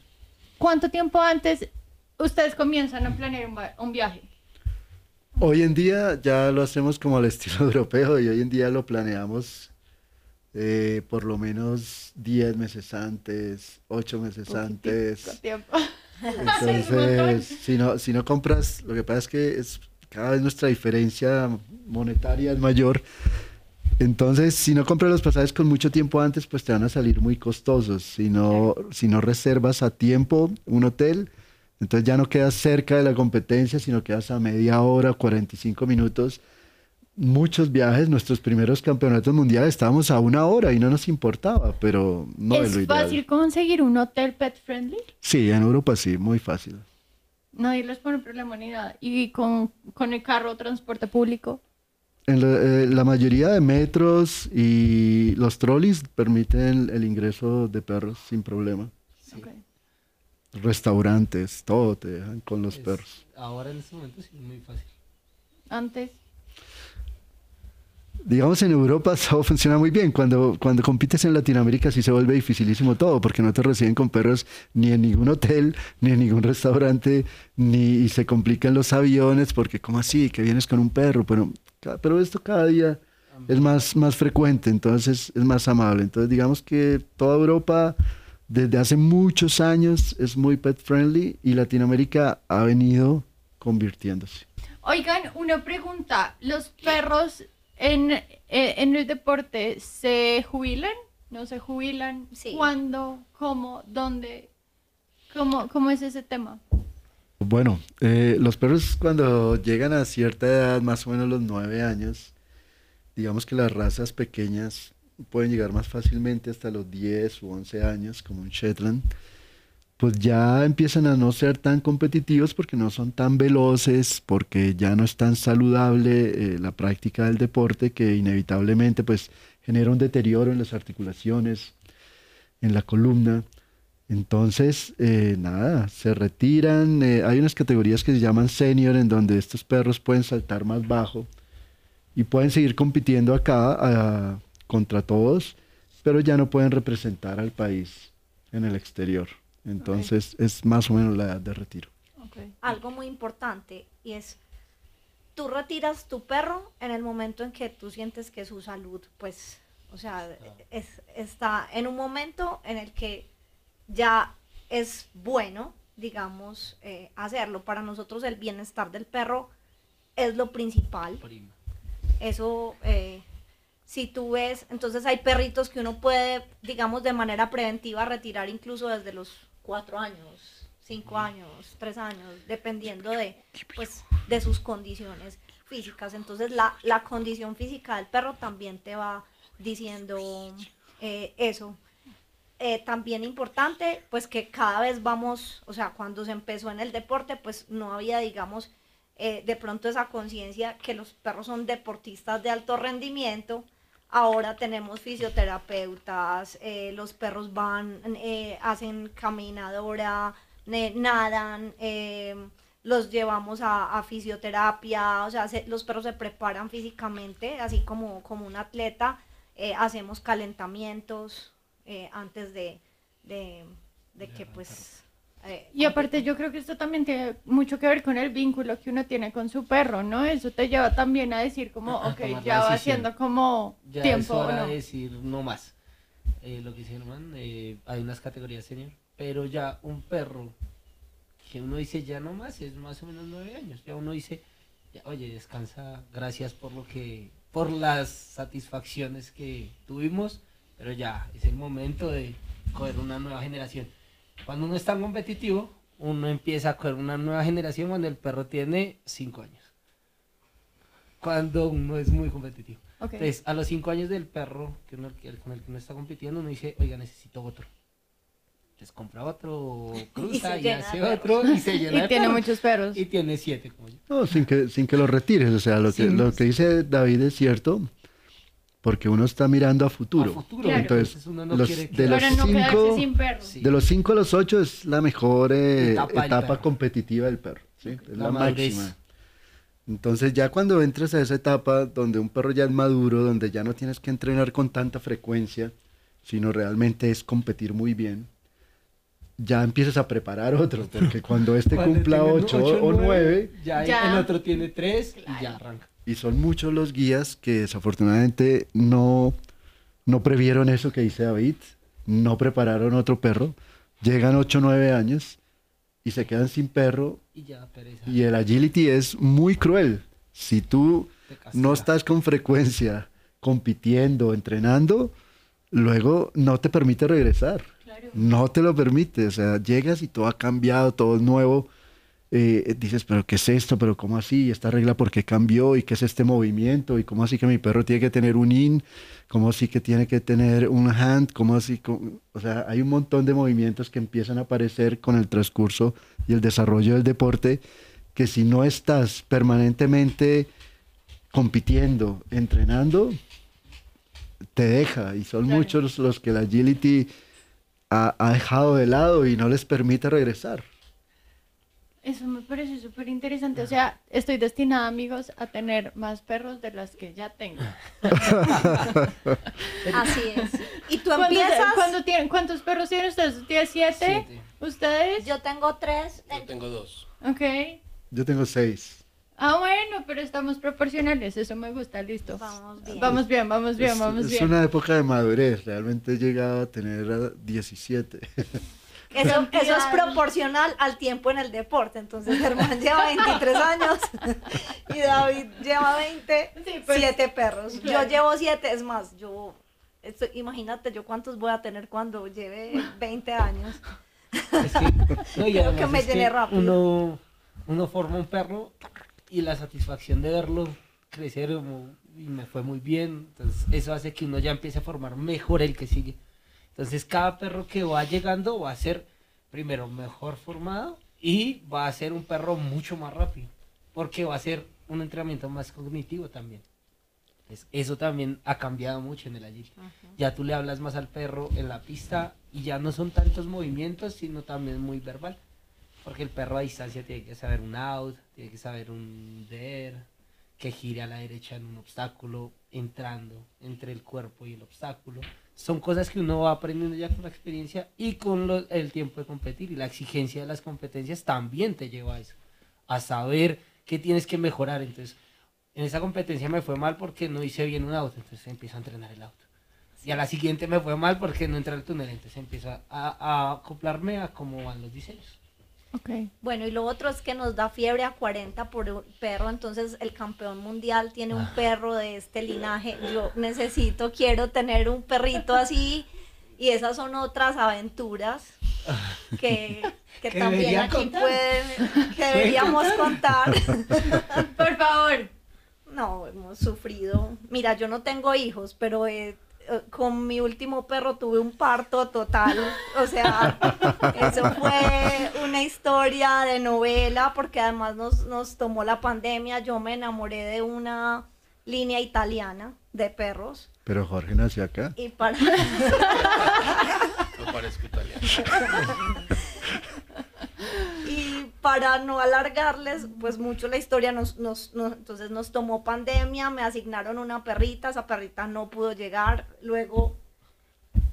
¿Cuánto tiempo antes ustedes comienzan a planear un, un viaje? Hoy en día ya lo hacemos como al <laughs> estilo europeo y hoy en día lo planeamos eh, por lo menos 10 meses antes, 8 meses Poquitico antes. tiempo. Entonces, <laughs> si no, si no compras, lo que pasa es que es, cada vez nuestra diferencia monetaria es mayor. Entonces, si no compras los pasajes con mucho tiempo antes, pues te van a salir muy costosos. Si no, si no reservas a tiempo un hotel, entonces ya no quedas cerca de la competencia, sino quedas a media hora, 45 minutos. Muchos viajes, nuestros primeros campeonatos mundiales, estábamos a una hora y no nos importaba, pero no es, ¿Es lo ideal. fácil conseguir un hotel pet friendly? Sí, en Europa sí, muy fácil. Nadie les pone problema ni nada. ¿Y con, con el carro, transporte público? En la, eh, la mayoría de metros y los trolleys permiten el ingreso de perros sin problema. Restaurantes, todo te dejan con los Es- perros. Ahora en este momento sí es muy fácil. Antes. Digamos en Europa <laughs> todo funciona muy bien. Cuando, cuando compites en Latinoamérica sí se vuelve dificilísimo todo porque no te reciben con perros ni en ningún hotel, ni en ningún restaurante, ni y se complican los aviones porque ¿cómo así? Que vienes con un perro, pero, pero esto cada día es más, más frecuente, entonces es más amable. Entonces digamos que toda Europa desde hace muchos años es muy pet friendly y Latinoamérica ha venido convirtiéndose. Oigan, una pregunta. ¿Los perros en, eh, en el deporte se jubilan? ¿No se jubilan? Sí. ¿Cuándo? ¿Cómo? ¿Dónde? ¿Cómo, cómo es ese tema? Bueno, eh, los perros cuando llegan a cierta edad, más o menos los nueve años, digamos que las razas pequeñas pueden llegar más fácilmente hasta los 10 u 11 años, como un Shetland, pues ya empiezan a no ser tan competitivos porque no son tan veloces, porque ya no es tan saludable eh, la práctica del deporte que inevitablemente pues genera un deterioro en las articulaciones, en la columna. Entonces, eh, nada, se retiran. eh, hay unas categorías que se llaman senior, en donde estos perros pueden saltar más bajo y pueden seguir compitiendo acá contra todos, pero ya no pueden representar al país en el exterior. Entonces, es más o menos la edad de retiro. algo muy importante y es tú retiras tu perro en el momento en que tú sientes que su salud pues o sea es, está en un momento en el que ya es bueno digamos eh, hacerlo para nosotros el bienestar del perro es lo principal Prima. eso, eh, si tú ves, entonces hay perritos que uno puede, digamos, de manera preventiva retirar incluso desde los cuatro años, cinco años, tres años, dependiendo de, pues, de sus condiciones físicas. Entonces la, la condición física del perro también te va diciendo eh, eso. Eh, también importante, pues que cada vez vamos, o sea, cuando se empezó en el deporte, pues no había, digamos, eh, de pronto esa conciencia que los perros son deportistas de alto rendimiento. Ahora tenemos fisioterapeutas, eh, los perros van, eh, hacen caminadora, nadan, eh, los llevamos a, a fisioterapia, o sea, se- los perros se preparan físicamente, así como, como un atleta, hacemos calentamientos antes de, de, de que pues... eh, Y aparte yo creo que esto también tiene mucho que ver con el vínculo que uno tiene con su perro, ¿no? Eso te lleva también a decir como, A ok, tomar ya va siendo como Ya tiempo, es ¿o hora no? de decir no más. Eh, lo que dice Germán, eh, hay unas categorías senior, pero ya un perro que uno dice ya no más es más o menos nueve años. Ya uno dice ya, oye, descansa, gracias por lo que, por las satisfacciones que tuvimos, pero ya es el momento de coger una nueva generación. Cuando uno es tan competitivo, uno empieza a coger una nueva generación cuando el perro tiene 5 años. Cuando uno es muy competitivo. Ok. Entonces, a los 5 años del perro que uno, que- con el que uno está compitiendo, uno dice, oiga, necesito otro. Entonces compra otro, <laughs> cruza y, hace otro y se <laughs> llena Y de tiene perros. muchos perros. Y tiene 7 como yo. No, sin que, sin que lo retires. O sea, lo que, Sí. lo que dice David es cierto, porque uno está mirando a futuro. A futuro. Claro. Entonces, no los- de que- los no cinco- sin perros. Sí. De los 5 a los 8 es la mejor eh, Etapa competitiva del perro. ¿sí? Es la, máxima. Entonces ya cuando entres a esa etapa donde un perro ya es maduro, donde ya no tienes que entrenar con tanta frecuencia, sino realmente es competir muy bien, ya empiezas a preparar otro, porque cuando este <laughs> Cuando cumpla tiene 8 ocho, o 9, ya, Ya. el otro tiene 3 Claro. y ya arranca. Y son muchos los guías que desafortunadamente no, no previeron eso que dice David, no prepararon otro perro, llegan 8 o 9 años y se quedan sin perro Y ya pereza. y el agility es muy cruel. Si tú no estás con frecuencia compitiendo, entrenando, luego no te permite regresar. Claro. No te lo permite. O sea, llegas y todo ha cambiado, todo es nuevo. Eh, dices, pero ¿qué es esto? ¿Pero cómo así? ¿Y ¿Esta regla por qué cambió? ¿Y qué es este movimiento? ¿Y cómo así que mi perro tiene que tener un in? ¿Cómo así que tiene que tener un hand? ¿Cómo así? O sea, hay un montón de movimientos que empiezan a aparecer con el transcurso y el desarrollo del deporte que si no estás permanentemente compitiendo, entrenando, te deja. Y son Claro. muchos los que la agility ha, ha dejado de lado y no les permite regresar. Eso me parece súper interesante. O sea, estoy destinada, amigos, a tener más perros de los que ya tengo. <laughs> Así es. Y tú ¿Cuántos, empiezas. cuándo tienen, ¿Cuántos perros tienen ustedes? ¿Tienen siete? Siete. ¿Ustedes? Yo tengo tres. Yo tengo dos. Ok. Yo tengo seis. Ah, bueno, pero estamos proporcionales. Eso me gusta, listo. Vamos bien. Vamos bien, vamos bien, es, vamos es bien. una época de madurez. Realmente he llegado a tener a 17. Eso, eso es proporcional al tiempo en el deporte. Entonces, Germán lleva 23 años y David lleva 20, Sí, pues, 7 perros. claro. Yo llevo 7, es más, yo, esto- imagínate yo cuántos voy a tener cuando lleve 20 años. Es que, no, y Creo además que me es llené rápido. Uno, uno forma un perro y la satisfacción de verlo crecer y me fue muy bien. Entonces, eso hace que uno ya empiece a formar mejor el que sigue. Entonces, cada perro que va llegando va a ser, primero, mejor formado y va a ser un perro mucho más rápido. Porque va a ser un entrenamiento más cognitivo también. Entonces, eso también ha cambiado mucho en el allí. Ya tú le hablas más al perro en la pista y ya no son tantos movimientos, sino también muy verbal. Porque el perro a distancia tiene que saber un out, tiene que saber un der, que gire a la derecha en un obstáculo, entrando entre el cuerpo y el obstáculo. Son cosas que uno va aprendiendo ya con la experiencia y con el tiempo de competir. Y la exigencia de las competencias también te lleva a eso, a saber qué tienes que mejorar. Entonces, en esa competencia me fue mal porque no hice bien un auto, entonces empiezo a entrenar el auto. Y a la siguiente me fue mal porque no entré al túnel, entonces empiezo a, a acoplarme a cómo van los diseños. Ok. Bueno, y lo otro es que nos da fiebre a 40 por un perro, entonces el campeón mundial tiene un perro de este linaje. Yo necesito, quiero tener un perrito así y esas son otras aventuras que, que <laughs> Que también aquí contar. pueden, <laughs> que deberíamos contar. <laughs> Por favor. No, hemos sufrido. Mira, yo no tengo hijos, pero con mi último perro tuve un parto total. O sea, eso fue una historia de novela, porque además nos, nos tomó la pandemia. Yo me enamoré de una línea italiana de perros. Pero Jorge nació acá. Y para. <laughs> No parezco italiano. <laughs> Para no alargarles, pues mucho la historia, nos, nos, nos- entonces nos tomó pandemia, me asignaron una perrita, esa perrita no pudo llegar, luego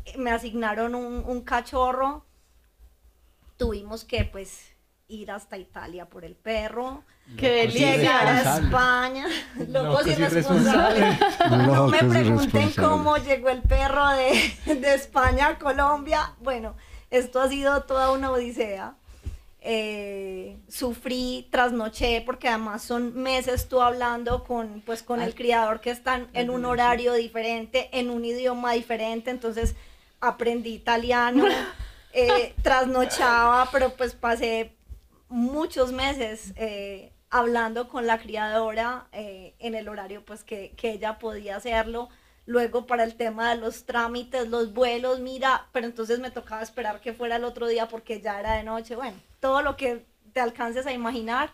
eh, me asignaron un, un cachorro, tuvimos que pues ir hasta Italia por el perro, Qué delicia. llegar a. España, locos irresponsables. No Locos <laughs> me pregunten cómo llegó el perro de, <laughs> de España a Colombia. Bueno, esto ha sido toda una odisea. Eh, sufrí, trasnoché, porque además son meses tú hablando con, pues, con el criador que están en un horario diferente, en un idioma diferente, entonces aprendí italiano, <laughs> eh, trasnochaba, pero pues pasé muchos meses eh, hablando con la criadora en el horario pues que, que ella podía hacerlo. Luego para el tema de los trámites, los vuelos, mira, pero entonces me tocaba esperar que fuera el otro día porque ya era de noche. Bueno, todo lo que te alcances a imaginar.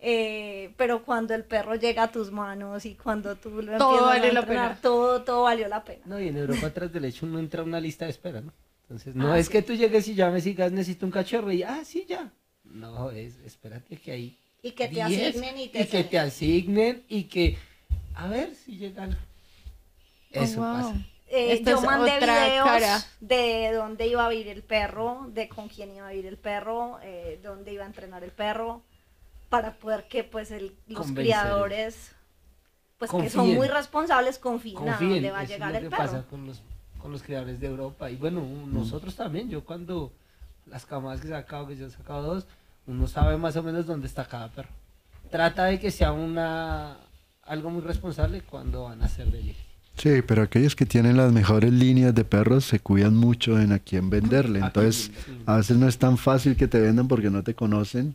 eh, pero cuando el perro llega a tus manos y cuando tú lo Todo vale a la entrenar, pena. todo, todo valió la pena. No, y en Europa tras del hecho uno entra una lista de espera, ¿no? Entonces, no es que tú llegues y ya me sigas, necesito un cachorro y, ah, sí, ya. No, es, espérate que hay Y que te 10, asignen y te, y que te asignen y que, a ver si llegan. Eso Oh, wow. pasa. Eh, yo mandé otra videos cara. de dónde iba a vivir el perro, de con quién iba a vivir el perro, eh, dónde iba a entrenar el perro, para poder que pues el- los Convencer. criadores, pues que son Confíen. muy responsables, confíen, a Confíen, dónde va a eso es llegar lo el que perro. pasa con los, con los criadores de Europa. Y bueno, nosotros también, yo cuando las camadas que he sacado, que yo he sacado dos, uno sabe más o menos dónde está cada perro. Trata de que sea una algo muy responsable cuando van a hacer de allí. Sí, pero aquellos que tienen las mejores líneas de perros se cuidan mucho en a quién venderle. Entonces, a veces no es tan fácil que te vendan porque no te conocen,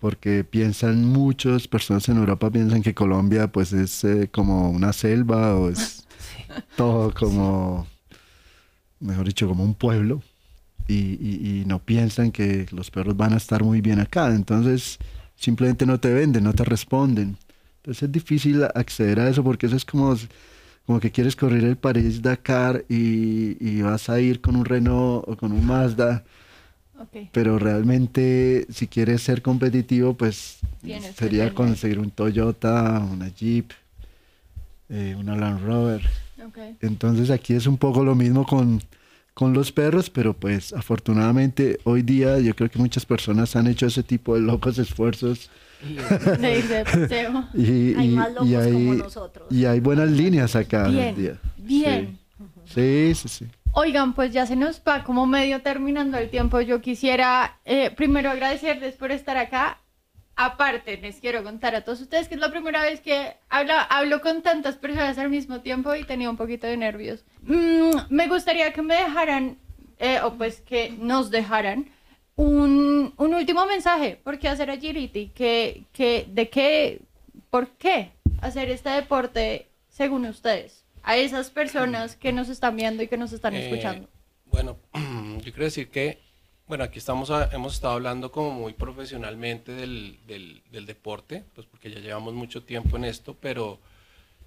porque piensan muchas personas en Europa piensan que Colombia pues es eh, como una selva o es <laughs> todo como, mejor dicho, como un pueblo. Y, y- y no piensan que los perros van a estar muy bien acá. Entonces, simplemente no te venden, no te responden. Entonces es difícil acceder a eso porque eso es como, como que quieres correr el París Dakar y, y vas a ir con un Renault o con un Mazda, Ok. pero realmente si quieres ser competitivo, pues Tienes sería conseguir un Toyota, una Jeep, eh, una Land Rover. Ok. Entonces aquí es un poco lo mismo con, con los perros, pero pues afortunadamente hoy día yo creo que muchas personas han hecho ese tipo de locos esfuerzos Y, <laughs> De ir de paseo. y, Hay más locos y como hay, nosotros. y hay buenas líneas acá Bien, día. bien. Sí, sí, sí. Oigan, pues ya se nos va como medio terminando el tiempo. Yo quisiera eh, primero agradecerles por estar acá. Aparte, les quiero contar a todos ustedes que es la primera vez que hablo, hablo con tantas personas al mismo tiempo y tenía un poquito de nervios. Mm, me gustaría que me dejaran, eh, o pues que nos dejaran, un, un último mensaje. ¿Por qué hacer agility? ¿Qué, qué, ¿De qué? ¿Por qué hacer este deporte según ustedes? A esas personas que nos están viendo y que nos están Eh, escuchando. Bueno, <clears throat> yo quiero decir que, bueno, aquí estamos, a- hemos estado hablando como muy profesionalmente del, del- del deporte, pues porque ya llevamos mucho tiempo en esto, pero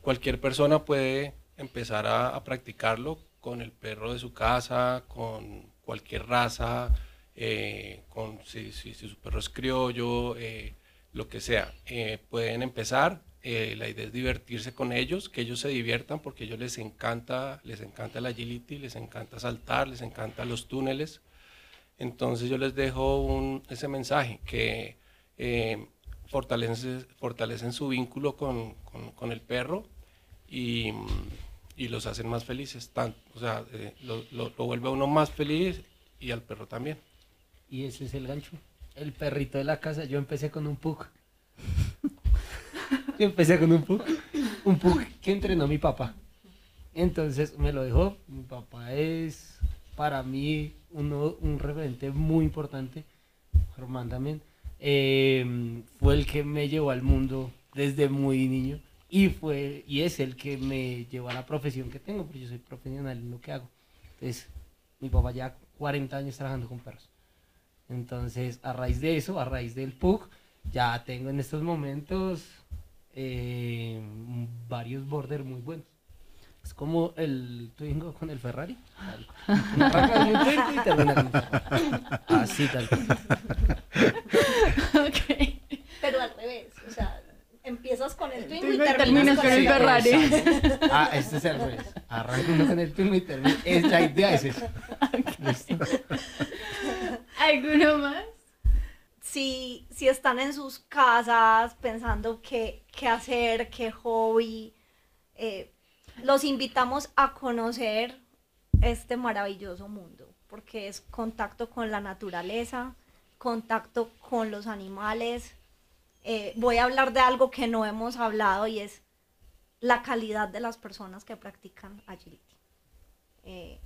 cualquier persona puede empezar a, a practicarlo con el perro de su casa, con cualquier raza, eh, con si, si- si su perro es criollo, eh, lo que sea. Eh, pueden empezar. la idea es divertirse con ellos, que ellos se diviertan porque a ellos les encanta, les encanta el agility, les encanta saltar, les encantan los túneles. Entonces yo les dejo un- ese mensaje, que fortalecen, fortalecen su vínculo con, el perro y, los hacen más felices. O sea, lo vuelve a uno más feliz y al perro también. Y ese es el gancho. El perrito de la casa, yo empecé con un pug. <laughs> Yo empecé con un pug. Un pug que entrenó mi papá. Entonces me lo dejó. Mi papá es para mí uno, un referente muy importante. Germán también. Eh, fue el que me llevó al mundo desde muy niño. Y fue y es el que me llevó a la profesión que tengo, porque yo soy profesional en lo que hago. Entonces, mi papá ya 40 años trabajando con perros. Entonces, a raíz de eso, a raíz del PUC, ya tengo en estos momentos eh, varios border muy buenos. Es como el Twingo con el Ferrari. Twingo y termina con un Ferrari. Así tal cual. Ok. Pero al revés, o sea, empiezas con el Twingo y terminas terminas con con el Ferrari. Ah, este es el revés. Arranca uno con el Twingo y termina. Es la idea es esa. Listo. ¿Alguno más? si, si están en sus casas pensando qué, qué hacer, qué hobby, eh, los invitamos a conocer este maravilloso mundo, porque es contacto con la naturaleza, contacto con los animales. Eh, voy a hablar de algo que no hemos hablado y es la calidad de las personas que practican agility. Eh,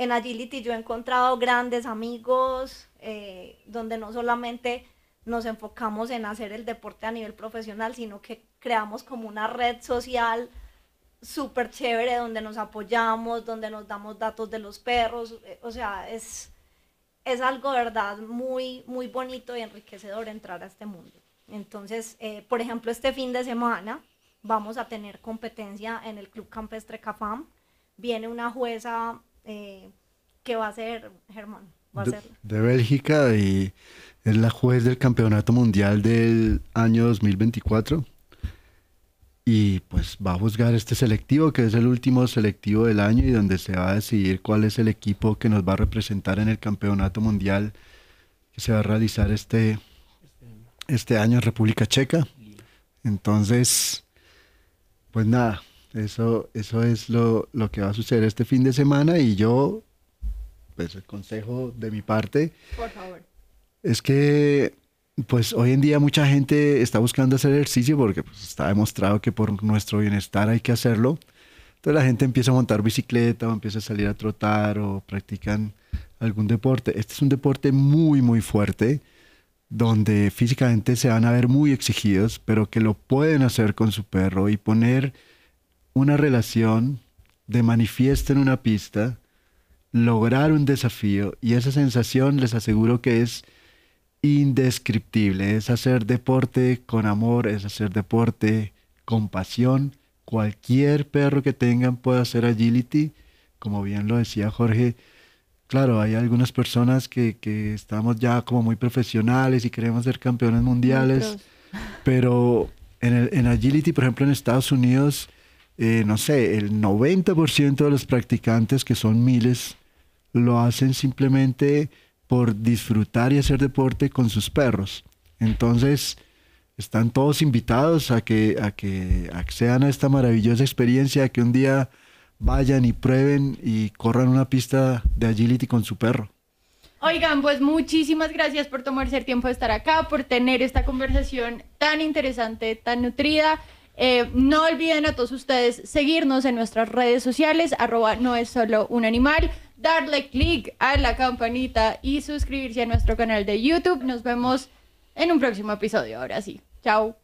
en agility yo he encontrado grandes amigos eh, donde no solamente nos enfocamos en hacer el deporte a nivel profesional, sino que creamos como una red social súper chévere donde nos apoyamos, donde nos damos datos de los perros, eh, o sea, es, es algo, ¿verdad? Muy, muy bonito y enriquecedor entrar a este mundo. Entonces, eh, por ejemplo, este fin de semana vamos a tener competencia en el Club Campestre Cafam. Viene una jueza eh, que va a ser, Germán, va a de, ser... de Bélgica y es la juez del Campeonato Mundial del año 2024. Y pues va a juzgar este selectivo, que es el último selectivo del año y donde se va a decidir cuál es el equipo que nos va a representar en el Campeonato Mundial que se va a realizar este, este año en República Checa. Entonces, pues nada, eso, eso es lo, lo que va a suceder este fin de semana y yo, pues el consejo de mi parte Por favor. es que pues hoy en día mucha gente está buscando hacer ejercicio porque pues, está demostrado que por nuestro bienestar hay que hacerlo. Entonces la gente empieza a montar bicicleta o empieza a salir a trotar o practican algún deporte. Este es un deporte muy, muy fuerte donde físicamente se van a ver muy exigidos, pero que lo pueden hacer con su perro y poner una relación de manifiesto en una pista, lograr un desafío y esa sensación les aseguro que es indescriptible, es hacer deporte con amor, es hacer deporte con pasión. Cualquier perro que tengan puede hacer agility, como bien lo decía Jorge. Claro, hay algunas personas que, que estamos ya como muy profesionales y queremos ser campeones mundiales, pero en, el- en agility, por ejemplo, en Estados Unidos, eh, no sé, el 90% de los practicantes, que son miles, lo hacen simplemente por disfrutar y hacer deporte con sus perros. Entonces, están todos invitados a que, a que accedan a esta maravillosa experiencia, a que un día vayan y prueben y corran una pista de agility con su perro. Oigan, pues muchísimas gracias por tomarse el tiempo de estar acá, por tener esta conversación tan interesante, tan nutrida. Eh, no olviden a todos ustedes seguirnos en nuestras redes sociales, arroba no es solo un animal, darle click a la campanita y suscribirse a nuestro canal de YouTube. Nos vemos en un próximo episodio. Ahora sí, chao.